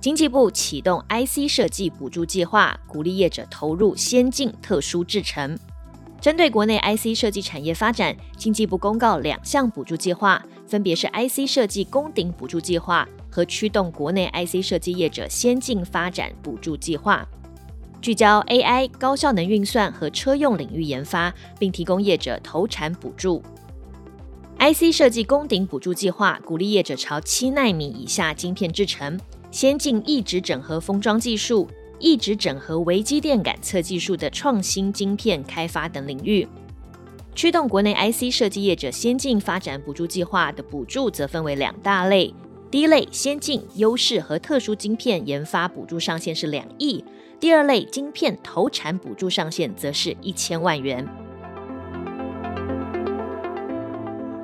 经济部启动 IC 设计补助计划，鼓励业者投入先进特殊制程。针对国内 IC 设计产业发展，经济部公告两项补助计划，分别是 IC 设计攻顶补助计划和驱动国内 IC 设计业者先进发展补助计划，聚焦 AI、高效能运算和车用领域研发，并提供业者投产补助。IC 设计攻顶补助计划鼓励业者朝七纳米以下晶片制程。先进异质整合封装技术、异质整合微机电感测技术的创新晶片开发等领域，驱动国内 IC 设计业者先进发展补助计划的补助则分为两大类。第一类先进优势和特殊晶片研发补助上限是两亿，第二类晶片投产补助上限则是一千万元。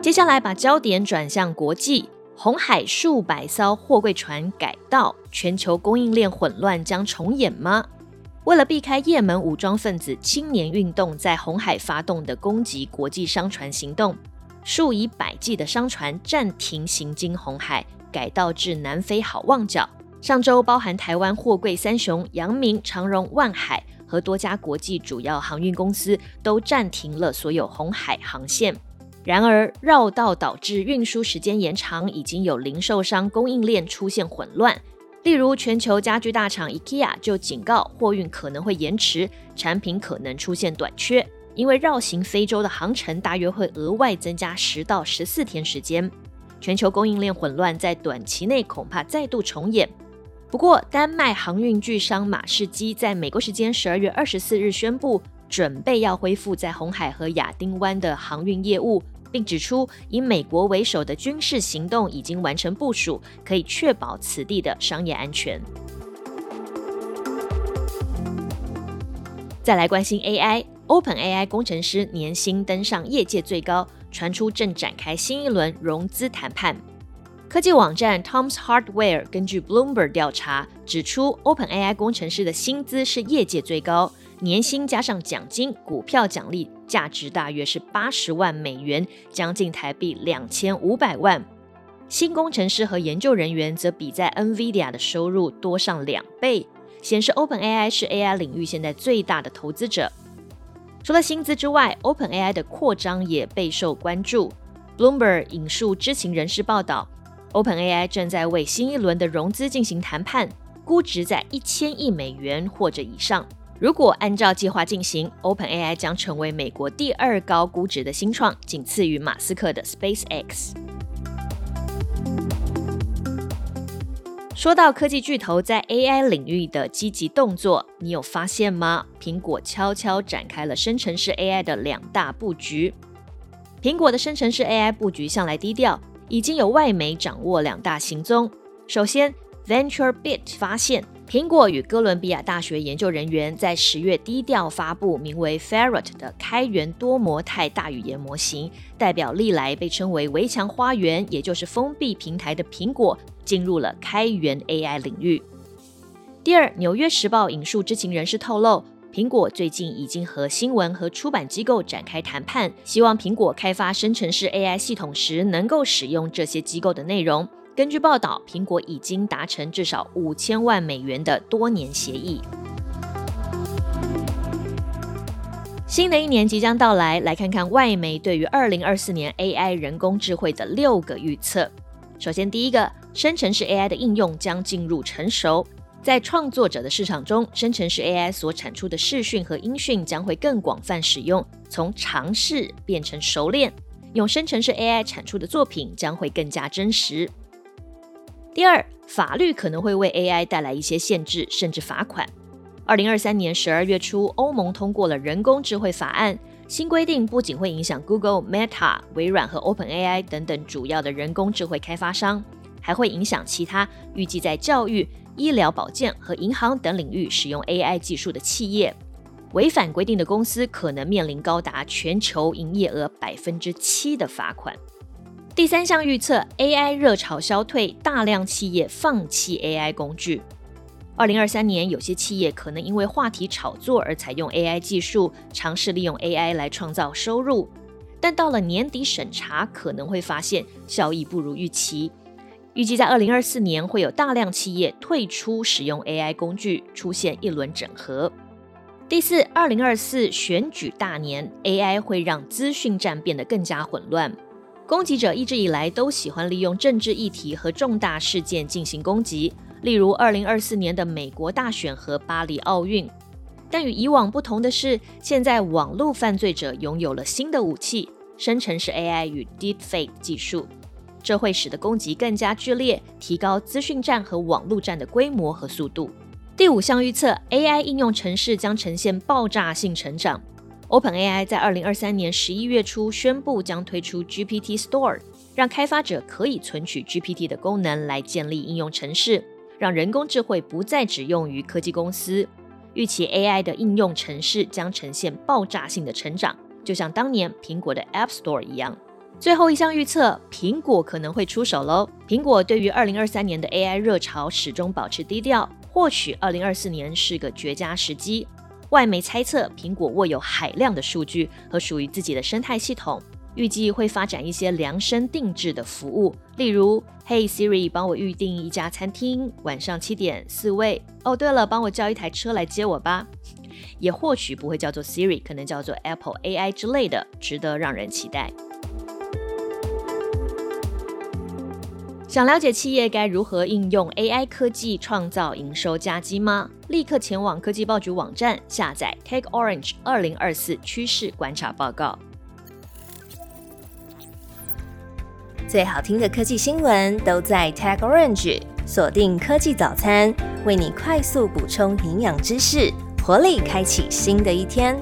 接下来把焦点转向国际。红海数百艘货柜船改道，全球供应链混乱将重演吗？为了避开也门武装分子青年运动在红海发动的攻击国际商船行动，数以百计的商船暂停行经红海，改道至南非好望角。上周，包含台湾货柜三雄阳明、长荣、万海和多家国际主要航运公司都暂停了所有红海航线。然而，绕道导致运输时间延长，已经有零售商供应链出现混乱。例如，全球家具大厂 IKEA 就警告，货运可能会延迟，产品可能出现短缺，因为绕行非洲的航程大约会额外增加十到十四天时间。全球供应链混乱在短期内恐怕再度重演。不过，丹麦航运巨商马士基在美国时间十二月二十四日宣布，准备要恢复在红海和亚丁湾的航运业务。并指出，以美国为首的军事行动已经完成部署，可以确保此地的商业安全。再来关心 AI，Open AI 工程师年薪登上业界最高，传出正展开新一轮融资谈判。科技网站 Tom's Hardware 根据 Bloomberg 调查指出，Open AI 工程师的薪资是业界最高。年薪加上奖金、股票奖励，价值大约是八十万美元，将近台币两千五百万。新工程师和研究人员则比在 NVIDIA 的收入多上两倍，显示 OpenAI 是 AI 领域现在最大的投资者。除了薪资之外，OpenAI 的扩张也备受关注。Bloomberg 引述知情人士报道，OpenAI 正在为新一轮的融资进行谈判，估值在一千亿美元或者以上。如果按照计划进行，OpenAI 将成为美国第二高估值的新创，仅次于马斯克的 SpaceX。说到科技巨头在 AI 领域的积极动作，你有发现吗？苹果悄悄展开了生成式 AI 的两大布局。苹果的生成式 AI 布局向来低调，已经有外媒掌握两大行踪。首先，VentureBeat 发现。苹果与哥伦比亚大学研究人员在十月低调发布名为 Ferret 的开源多模态大语言模型，代表历来被称为“围墙花园”，也就是封闭平台的苹果进入了开源 AI 领域。第二，《纽约时报》引述知情人士透露，苹果最近已经和新闻和出版机构展开谈判，希望苹果开发生成式 AI 系统时能够使用这些机构的内容。根据报道，苹果已经达成至少五千万美元的多年协议。新的一年即将到来，来看看外媒对于二零二四年 AI 人工智慧的六个预测。首先，第一个，生成式 AI 的应用将进入成熟，在创作者的市场中，生成式 AI 所产出的视讯和音讯将会更广泛使用，从尝试变成熟练，用生成式 AI 产出的作品将会更加真实。第二，法律可能会为 AI 带来一些限制，甚至罚款。二零二三年十二月初，欧盟通过了人工智慧法案，新规定不仅会影响 Google、Meta、微软和 OpenAI 等等主要的人工智慧开发商，还会影响其他预计在教育、医疗保健和银行等领域使用 AI 技术的企业。违反规定的公司可能面临高达全球营业额百分之七的罚款。第三项预测，AI 热潮消退，大量企业放弃 AI 工具。二零二三年，有些企业可能因为话题炒作而采用 AI 技术，尝试利用 AI 来创造收入。但到了年底审查，可能会发现效益不如预期。预计在二零二四年，会有大量企业退出使用 AI 工具，出现一轮整合。第四，二零二四选举大年，AI 会让资讯战变得更加混乱。攻击者一直以来都喜欢利用政治议题和重大事件进行攻击，例如二零二四年的美国大选和巴黎奥运。但与以往不同的是，现在网络犯罪者拥有了新的武器——生成式 AI 与 Deepfake 技术，这会使得攻击更加剧烈，提高资讯战和网络战的规模和速度。第五项预测，AI 应用程式将呈现爆炸性成长。OpenAI 在二零二三年十一月初宣布将推出 GPT Store，让开发者可以存取 GPT 的功能来建立应用程式，让人工智慧不再只用于科技公司。预期 AI 的应用程式将呈现爆炸性的成长，就像当年苹果的 App Store 一样。最后一项预测，苹果可能会出手喽。苹果对于二零二三年的 AI 热潮始终保持低调。或许二零二四年是个绝佳时机。外媒猜测，苹果握有海量的数据和属于自己的生态系统，预计会发展一些量身定制的服务，例如：“Hey Siri，帮我预定一家餐厅，晚上七点四位。哦，对了，帮我叫一台车来接我吧。”也或许不会叫做 Siri，可能叫做 Apple AI 之类的，值得让人期待。想了解企业该如何应用 AI 科技创造营收佳绩吗？立刻前往科技报局网站下载 Take Orange 二零二四趋势观察报告。最好听的科技新闻都在 Take Orange，锁定科技早餐，为你快速补充营养知识，活力开启新的一天。